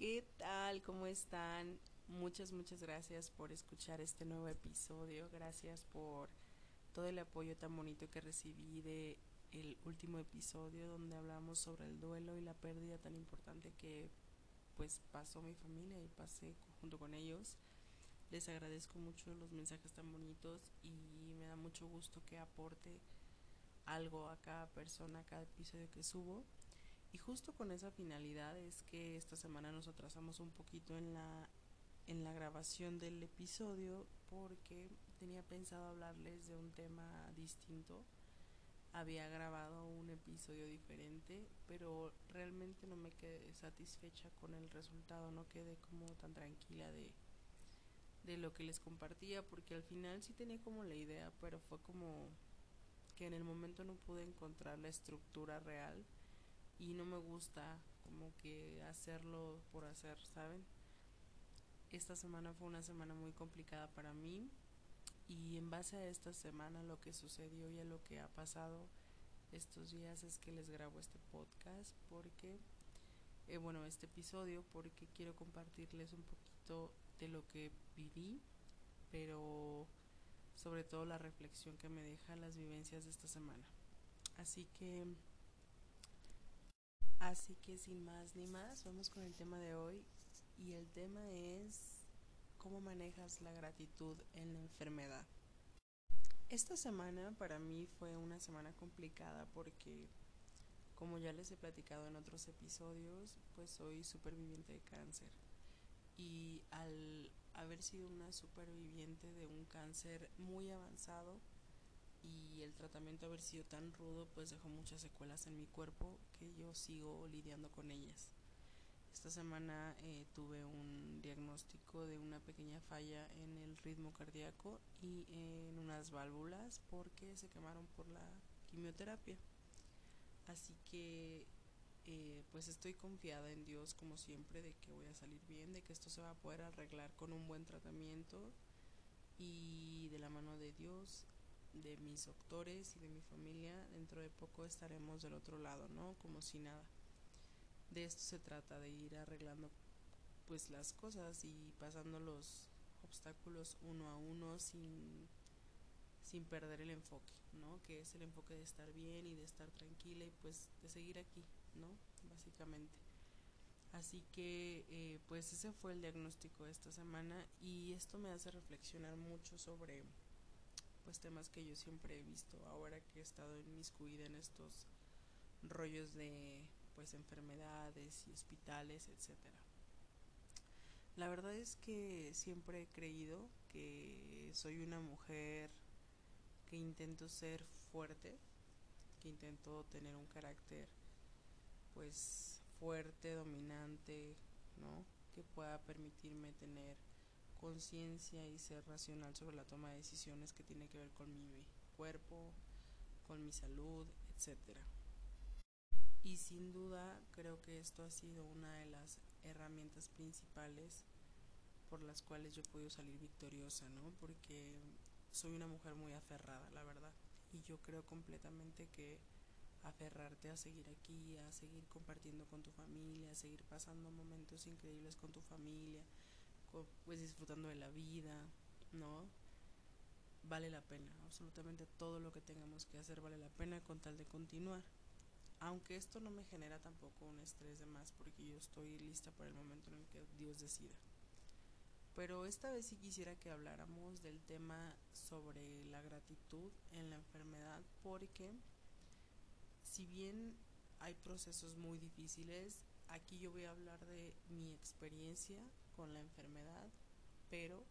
¿Qué tal? ¿Cómo están? Muchas, muchas gracias por escuchar este nuevo episodio. Gracias por todo el apoyo tan bonito que recibí de el último episodio donde hablamos sobre el duelo y la pérdida tan importante que pues pasó mi familia y pasé junto con ellos. Les agradezco mucho los mensajes tan bonitos y me da mucho gusto que aporte algo a cada persona, a cada episodio que subo. Y justo con esa finalidad es que esta semana nos atrasamos un poquito en la, en la grabación del episodio porque tenía pensado hablarles de un tema distinto. Había grabado un episodio diferente, pero realmente no me quedé satisfecha con el resultado, no quedé como tan tranquila de, de lo que les compartía, porque al final sí tenía como la idea, pero fue como que en el momento no pude encontrar la estructura real y no me gusta como que hacerlo por hacer, ¿saben? Esta semana fue una semana muy complicada para mí y en base a esta semana lo que sucedió y a lo que ha pasado estos días es que les grabo este podcast porque, eh, bueno, este episodio porque quiero compartirles un poquito de lo que viví, pero sobre todo la reflexión que me deja las vivencias de esta semana. Así que Así que sin más ni más, vamos con el tema de hoy y el tema es cómo manejas la gratitud en la enfermedad. Esta semana para mí fue una semana complicada porque como ya les he platicado en otros episodios, pues soy superviviente de cáncer. Y al haber sido una superviviente de un cáncer muy avanzado, y el tratamiento haber sido tan rudo pues dejó muchas secuelas en mi cuerpo que yo sigo lidiando con ellas. Esta semana eh, tuve un diagnóstico de una pequeña falla en el ritmo cardíaco y en unas válvulas porque se quemaron por la quimioterapia. Así que eh, pues estoy confiada en Dios como siempre de que voy a salir bien, de que esto se va a poder arreglar con un buen tratamiento y de la mano de Dios de mis doctores y de mi familia, dentro de poco estaremos del otro lado, ¿no? Como si nada. De esto se trata, de ir arreglando pues las cosas y pasando los obstáculos uno a uno sin, sin perder el enfoque, ¿no? Que es el enfoque de estar bien y de estar tranquila y pues de seguir aquí, ¿no? Básicamente. Así que eh, pues ese fue el diagnóstico de esta semana y esto me hace reflexionar mucho sobre pues temas que yo siempre he visto ahora que he estado inmiscuida en estos rollos de pues enfermedades y hospitales, etcétera. La verdad es que siempre he creído que soy una mujer que intento ser fuerte, que intento tener un carácter pues fuerte, dominante, ¿no? Que pueda permitirme tener conciencia y ser racional sobre la toma de decisiones que tiene que ver con mi cuerpo, con mi salud, etcétera. Y sin duda creo que esto ha sido una de las herramientas principales por las cuales yo he podido salir victoriosa, ¿no? Porque soy una mujer muy aferrada, la verdad. Y yo creo completamente que aferrarte a seguir aquí, a seguir compartiendo con tu familia, a seguir pasando momentos increíbles con tu familia, pues disfrutando de la vida, ¿no? Vale la pena, absolutamente todo lo que tengamos que hacer vale la pena con tal de continuar. Aunque esto no me genera tampoco un estrés de más porque yo estoy lista para el momento en el que Dios decida. Pero esta vez sí quisiera que habláramos del tema sobre la gratitud en la enfermedad porque si bien hay procesos muy difíciles, aquí yo voy a hablar de mi experiencia con la enfermedad, pero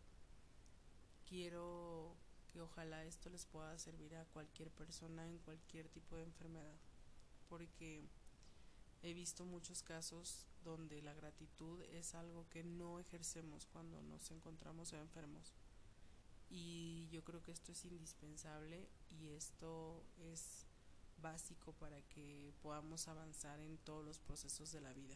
quiero que ojalá esto les pueda servir a cualquier persona en cualquier tipo de enfermedad, porque he visto muchos casos donde la gratitud es algo que no ejercemos cuando nos encontramos enfermos. Y yo creo que esto es indispensable y esto es básico para que podamos avanzar en todos los procesos de la vida.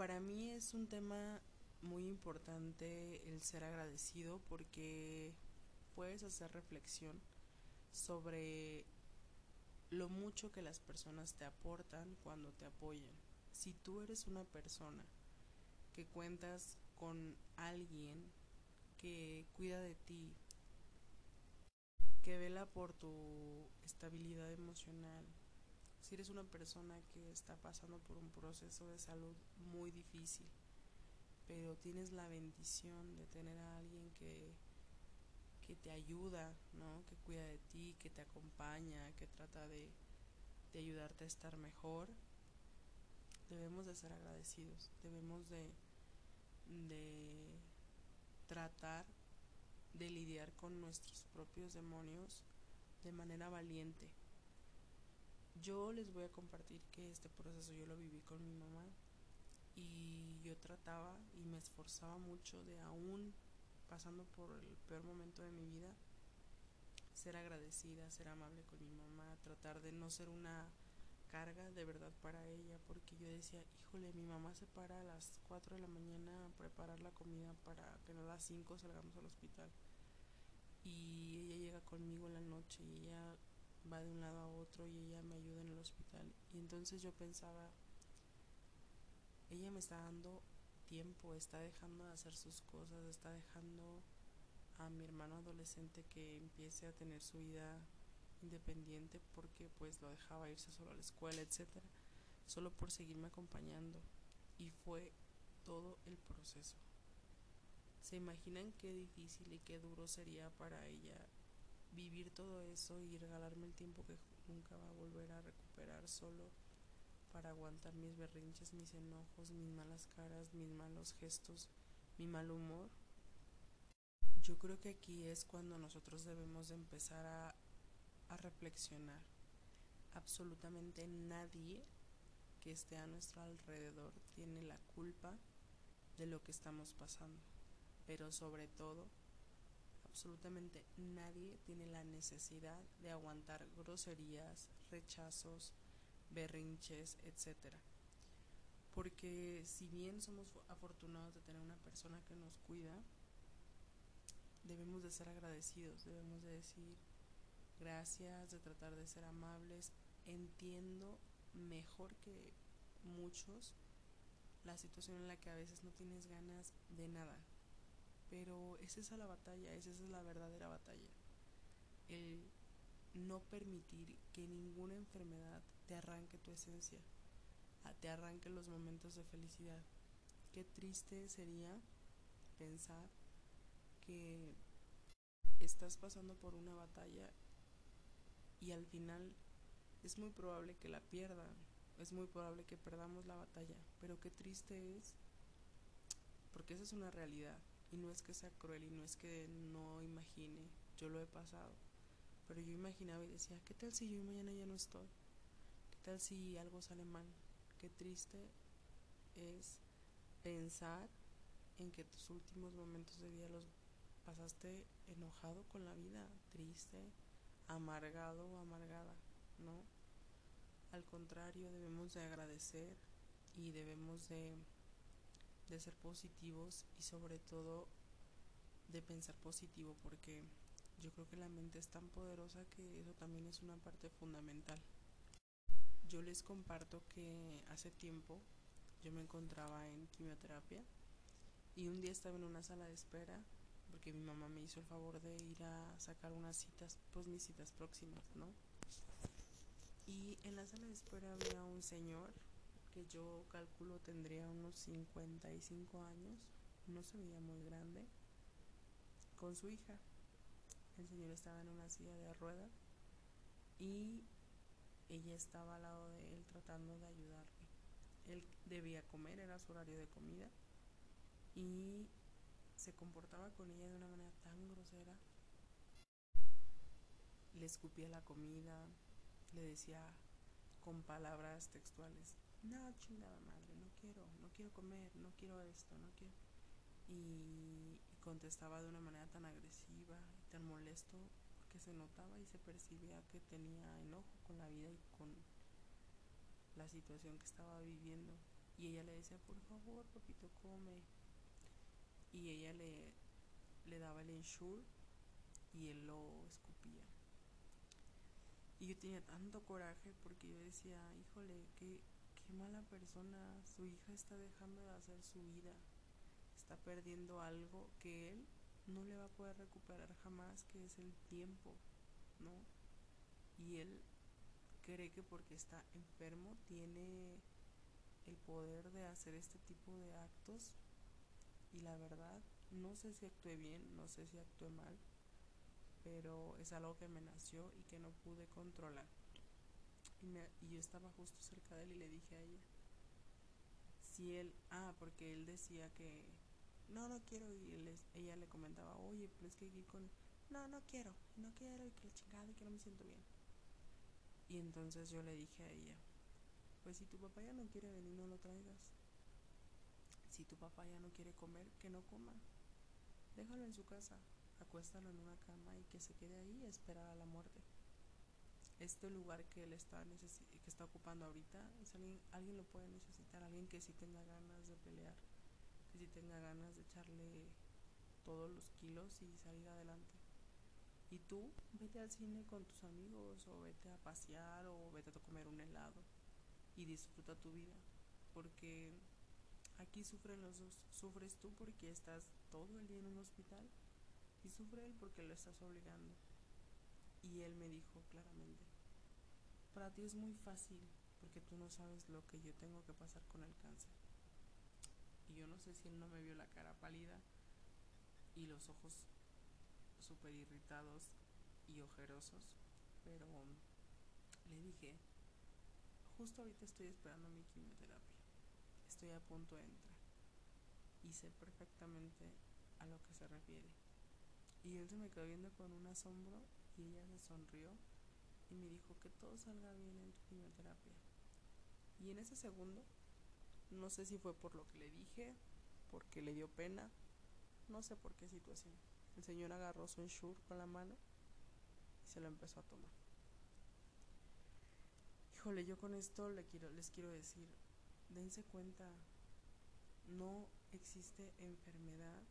Para mí es un tema muy importante el ser agradecido porque puedes hacer reflexión sobre lo mucho que las personas te aportan cuando te apoyan, si tú eres una persona que cuentas con alguien que cuida de ti, que vela por tu estabilidad emocional, si eres una persona que está pasando por un proceso de salud muy difícil, pero tienes la bendición de tener a alguien que, que te ayuda, ¿no? que cuida de ti, que te acompaña, que trata de, de ayudarte a estar mejor, debemos de ser agradecidos, debemos de, de tratar de lidiar con nuestros propios demonios de manera valiente. Yo les voy a compartir que este proceso yo lo viví con mi mamá y yo trataba y me esforzaba mucho de aún pasando por el peor momento de mi vida, ser agradecida, ser amable con mi mamá, tratar de no ser una carga de verdad para ella, porque yo decía, híjole, mi mamá se para a las 4 de la mañana a preparar la comida para que a las 5 salgamos al hospital. Y ella llega conmigo en la noche y ella va de un lado a otro y ella me ayuda en el hospital. Y entonces yo pensaba, ella me está dando tiempo, está dejando de hacer sus cosas, está dejando a mi hermano adolescente que empiece a tener su vida independiente porque pues lo dejaba irse solo a la escuela, etcétera, solo por seguirme acompañando y fue todo el proceso. ¿Se imaginan qué difícil y qué duro sería para ella vivir todo eso y regalarme el tiempo que nunca va a volver a recuperar solo para aguantar mis berrinches, mis enojos, mis malas caras, mis malos gestos, mi mal humor? Yo creo que aquí es cuando nosotros debemos de empezar a a reflexionar. Absolutamente nadie que esté a nuestro alrededor tiene la culpa de lo que estamos pasando. Pero sobre todo, absolutamente nadie tiene la necesidad de aguantar groserías, rechazos, berrinches, etc. Porque si bien somos afortunados de tener una persona que nos cuida, debemos de ser agradecidos, debemos de decir, gracias, de tratar de ser amables. Entiendo mejor que muchos la situación en la que a veces no tienes ganas de nada. Pero esa es la batalla, esa es la verdadera batalla. El no permitir que ninguna enfermedad te arranque tu esencia, te arranque los momentos de felicidad. Qué triste sería pensar que estás pasando por una batalla y al final es muy probable que la pierdan, es muy probable que perdamos la batalla, pero qué triste es, porque esa es una realidad y no es que sea cruel y no es que no imagine, yo lo he pasado, pero yo imaginaba y decía, ¿qué tal si yo mañana ya no estoy? ¿Qué tal si algo sale mal? Qué triste es pensar en que tus últimos momentos de vida los pasaste enojado con la vida, triste, amargado o amargada, ¿no? Al contrario, debemos de agradecer y debemos de, de ser positivos y sobre todo de pensar positivo porque yo creo que la mente es tan poderosa que eso también es una parte fundamental. Yo les comparto que hace tiempo yo me encontraba en quimioterapia y un día estaba en una sala de espera porque mi mamá me hizo el favor de ir a sacar unas citas, pues mis citas próximas, ¿no? Y en la sala de espera había un señor que yo calculo tendría unos 55 años, no se veía muy grande, con su hija. El señor estaba en una silla de ruedas y ella estaba al lado de él tratando de ayudarle. Él debía comer, era su horario de comida y se comportaba con ella de una manera tan grosera. Le escupía la comida, le decía con palabras textuales, no, chingada madre, no quiero, no quiero comer, no quiero esto, no quiero. Y, contestaba de una manera tan agresiva y tan molesto porque se notaba y se percibía que tenía enojo con la vida y con la situación que estaba viviendo. Y ella le decía, por favor, papito, come, y ella le, le daba el ensure y él lo escupía. Y yo tenía tanto coraje porque yo decía, híjole, qué, qué mala persona, su hija está dejando de hacer su vida, está perdiendo algo que él no le va a poder recuperar jamás, que es el tiempo, ¿no? Y él cree que porque está enfermo tiene el poder de hacer este tipo de actos y la verdad no sé si actué bien, no sé si actué mal, pero es algo que me nació y que no pude controlar. Y, me, y yo estaba justo cerca de él y le dije a ella, si él, ah, porque él decía que, no, no quiero, y ella le comentaba, oye, pero es que aquí con, no, no quiero, no quiero, y que la chingada, y que no me siento bien. Y entonces yo le dije a ella, pues si tu papá ya no quiere venir, no lo traigas. Si tu papá ya no quiere comer, que no coma. Déjalo en su casa, acuéstalo en una cama y que se quede ahí y esperar a la muerte. Este lugar que él está, que está ocupando ahorita, alguien, alguien lo puede necesitar, alguien que sí tenga ganas de pelear, que sí tenga ganas de echarle todos los kilos y salir adelante. Y tú vete al cine con tus amigos o vete a pasear o vete a comer un helado y disfruta tu vida, porque aquí sufren los dos, sufres tú porque estás todo el día en un hospital y sufre él porque lo estás obligando. Y él me dijo claramente, para ti es muy fácil porque tú no sabes lo que yo tengo que pasar con el cáncer. Y yo no sé si él no me vio la cara pálida y los ojos súper irritados y ojerosos, pero le dije, justo ahorita estoy esperando mi quimioterapia, estoy a punto de entrar y sé perfectamente a lo que se refiere. Y él se me quedó viendo con un asombro y ella se sonrió y me dijo que todo salga bien en tu quimioterapia. Y en ese segundo, no sé si fue por lo que le dije, porque le dio pena, no sé por qué situación. El señor agarró su ensure con la mano y se lo empezó a tomar. Híjole, yo con esto le quiero, les quiero decir, dense cuenta, no existe enfermedad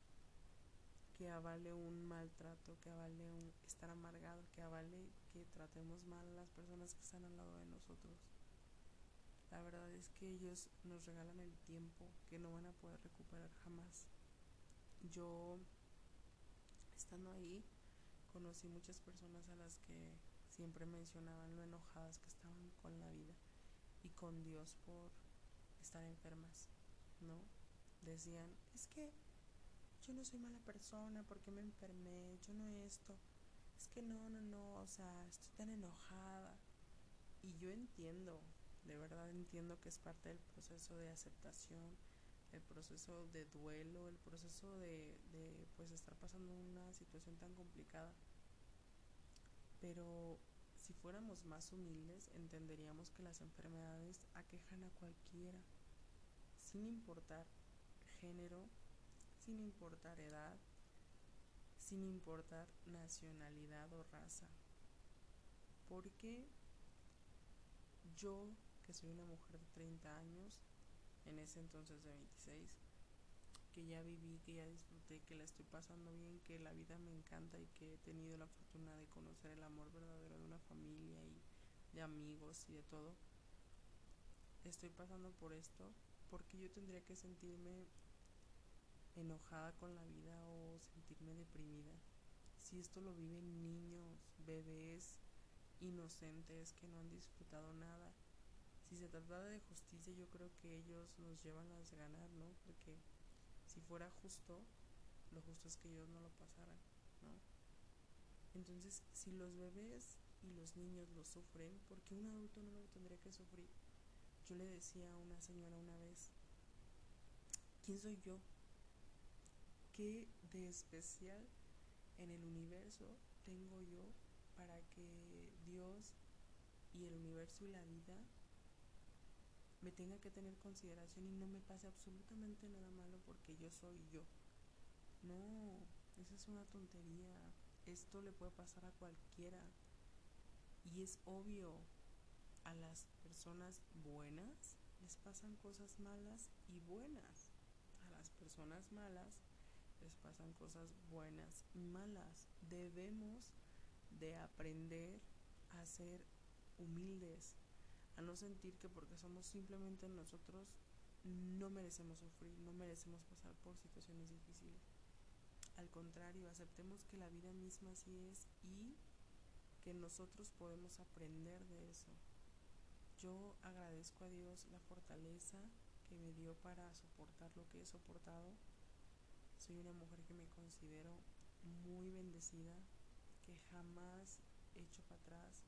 que avale un maltrato, que avale un estar amargado, que avale que tratemos mal a las personas que están al lado de nosotros. La verdad es que ellos nos regalan el tiempo que no van a poder recuperar jamás. Yo, estando ahí, conocí muchas personas a las que siempre mencionaban lo enojadas que estaban con la vida y con Dios por estar enfermas, ¿no? Decían, es que yo no soy mala persona porque me enfermé, yo no esto, es que no, no, no, o sea, estoy tan enojada. Y yo entiendo, de verdad entiendo que es parte del proceso de aceptación, el proceso de duelo, el proceso de, de pues estar pasando una situación tan complicada. Pero si fuéramos más humildes, entenderíamos que las enfermedades aquejan a cualquiera, sin importar género, sin importar edad, sin importar nacionalidad o raza. Porque yo, que soy una mujer de 30 años, en ese entonces de 26, que ya viví, que ya disfruté, que la estoy pasando bien, que la vida me encanta y que he tenido la fortuna de conocer el amor verdadero de una familia y de amigos y de todo, estoy pasando por esto porque yo tendría que sentirme enojada con la vida o sentirme deprimida. Si esto lo viven niños, bebés, inocentes que no han disfrutado nada. Si se tratara de justicia, yo creo que ellos nos llevan las de ganar, ¿no? Porque si fuera justo, lo justo es que ellos no lo pasaran, ¿no? Entonces, si los bebés y los niños lo sufren, ¿por qué un adulto no lo tendría que sufrir? Yo le decía a una señora una vez, ¿quién soy yo ¿Qué de especial en el universo tengo yo para que Dios y el universo y la vida me tenga que tener consideración y no me pase absolutamente nada malo porque yo soy yo? No, esa es una tontería. Esto le puede pasar a cualquiera. Y es obvio, a las personas buenas les pasan cosas malas y buenas. A las personas malas les pasan cosas buenas y malas. Debemos de aprender a ser humildes, a no sentir que porque somos simplemente nosotros no merecemos sufrir, no merecemos pasar por situaciones difíciles. Al contrario, aceptemos que la vida misma así es y que nosotros podemos aprender de eso. Yo agradezco a Dios la fortaleza que me dio para soportar lo que he soportado. Soy una mujer que me considero muy bendecida, que jamás echo para atrás.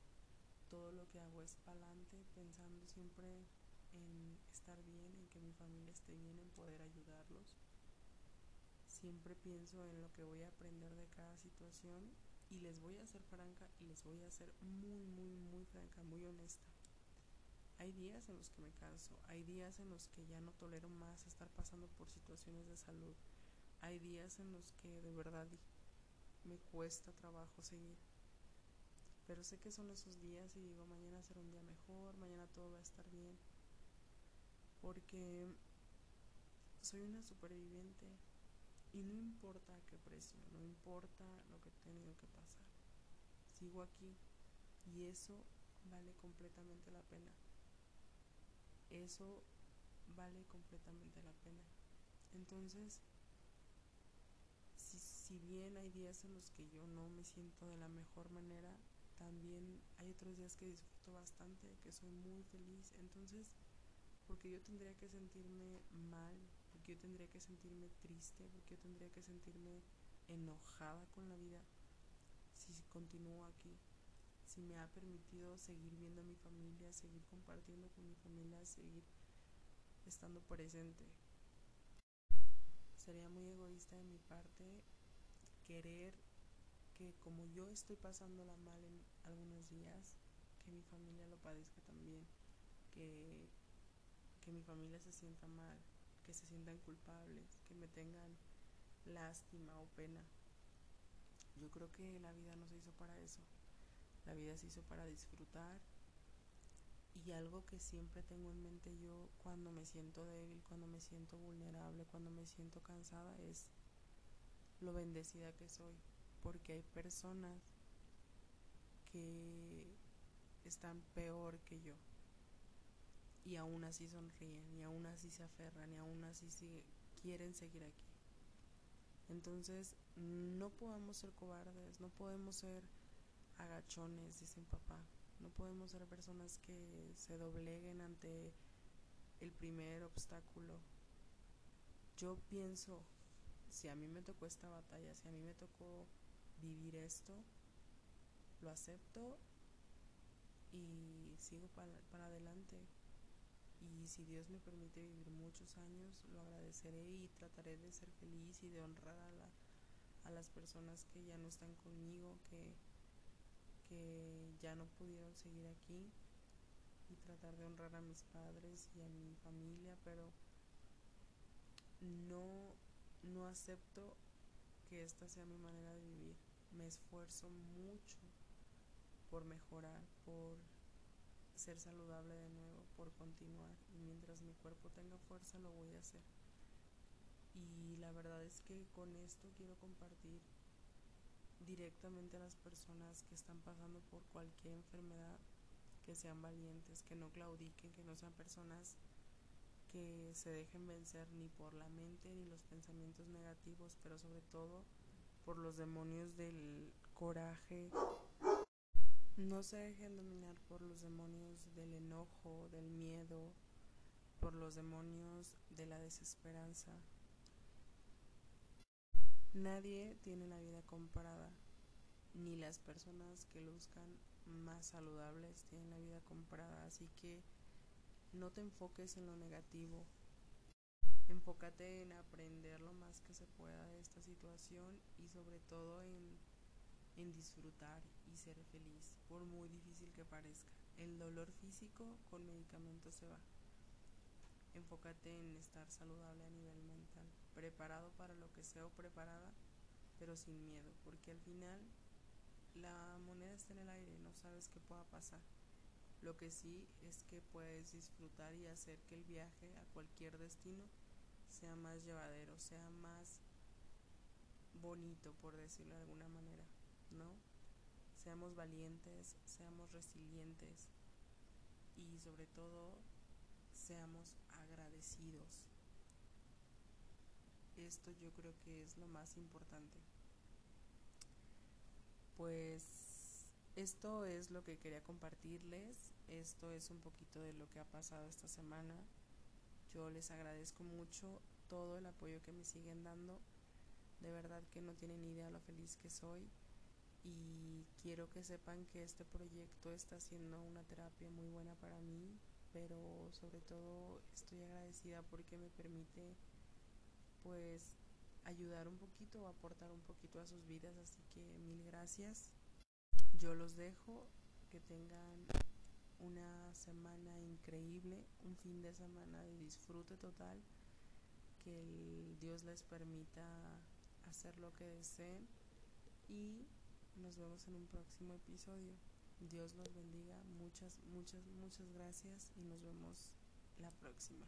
Todo lo que hago es para adelante, pensando siempre en estar bien, en que mi familia esté bien, en poder ayudarlos. Siempre pienso en lo que voy a aprender de cada situación y les voy a ser franca y les voy a ser muy, muy, muy franca, muy honesta. Hay días en los que me canso, hay días en los que ya no tolero más estar pasando por situaciones de salud, hay días en los que de verdad me cuesta trabajo seguir. Pero sé que son esos días y digo, mañana será un día mejor, mañana todo va a estar bien. Porque soy una superviviente y no importa a qué precio, no importa lo que he tenido que pasar. Sigo aquí y eso vale completamente la pena. Eso vale completamente la pena. Entonces, si, bien hay días en los que yo no me siento de la mejor manera, también hay otros días que disfruto bastante, que soy muy feliz. Entonces, porque yo tendría que sentirme mal, porque yo tendría que sentirme triste, porque yo tendría que sentirme enojada con la vida si continúo aquí, si me ha permitido seguir viendo a mi familia, seguir compartiendo con mi familia, seguir estando presente. Sería muy egoísta de mi parte querer que como yo estoy pasándola mal en algunos días, que mi familia lo padezca también, que que mi familia se sienta mal, que se sientan culpables, que me tengan lástima o pena. Yo creo que la vida no se hizo para eso. La vida se hizo para disfrutar. Y algo que siempre tengo en mente yo cuando me siento débil, cuando me siento vulnerable, cuando me siento cansada es lo bendecida que soy. Porque hay personas que están peor que yo y aún así sonríen, y aún así se aferran, y aún así quieren seguir aquí. Entonces, no podemos ser cobardes, no podemos ser agachones, dicen papá. No podemos ser personas que se dobleguen ante el primer obstáculo. Yo pienso, si a mí me tocó esta batalla, si a mí me tocó vivir esto, lo acepto y sigo para, para adelante. Y si Dios me permite vivir muchos años, lo agradeceré y trataré de ser feliz y de honrar a, la, a las personas que ya no están conmigo, que, que ya no pudieron seguir aquí y tratar de honrar a mis padres y a mi familia, pero no, no acepto que esta sea mi manera de vivir. Me esfuerzo mucho por mejorar, por ser saludable de nuevo, por continuar. Y mientras mi cuerpo tenga fuerza lo voy a hacer. Y la verdad es que con esto quiero compartir directamente a las personas que están pasando por cualquier enfermedad, que sean valientes, que no claudiquen, que no sean personas que se dejen vencer ni por la mente ni los pensamientos negativos, pero sobre todo por los demonios del coraje, no se dejen dominar por los demonios del enojo, del miedo, por los demonios de la desesperanza. Nadie tiene la vida comprada, ni las personas que luzcan más saludables tienen la vida comprada, así que no te enfoques en lo negativo. Enfócate en aprender lo más que se pueda de esta situación y sobre todo en en disfrutar y ser feliz, por muy difícil que parezca. El dolor físico con medicamentos se va. Enfócate en estar saludable a nivel mental, preparado para lo que sea o preparada, pero sin miedo, porque al final la moneda está en el aire, no sabes qué pueda pasar. Lo que sí es que puedes disfrutar y hacer que el viaje a cualquier destino sea más llevadero, sea más bonito, por decirlo de alguna manera. ¿no? Seamos valientes, seamos resilientes y sobre todo seamos agradecidos. Esto yo creo que es lo más importante. Pues esto es lo que quería compartirles. Esto es un poquito de lo que ha pasado esta semana. Yo les agradezco mucho todo el apoyo que me siguen dando. De verdad que no tienen idea lo feliz que soy y quiero que sepan que este proyecto está siendo una terapia muy buena para mí, pero sobre todo estoy agradecida porque me permite pues ayudar un poquito o aportar un poquito a sus vidas, así que mil gracias. Yo los dejo, que tengan una semana increíble, un fin de semana de disfrute total, que Dios les permita hacer lo que deseen y nos vemos en un próximo episodio. Dios los bendiga. Muchas, muchas, muchas gracias y nos vemos la próxima.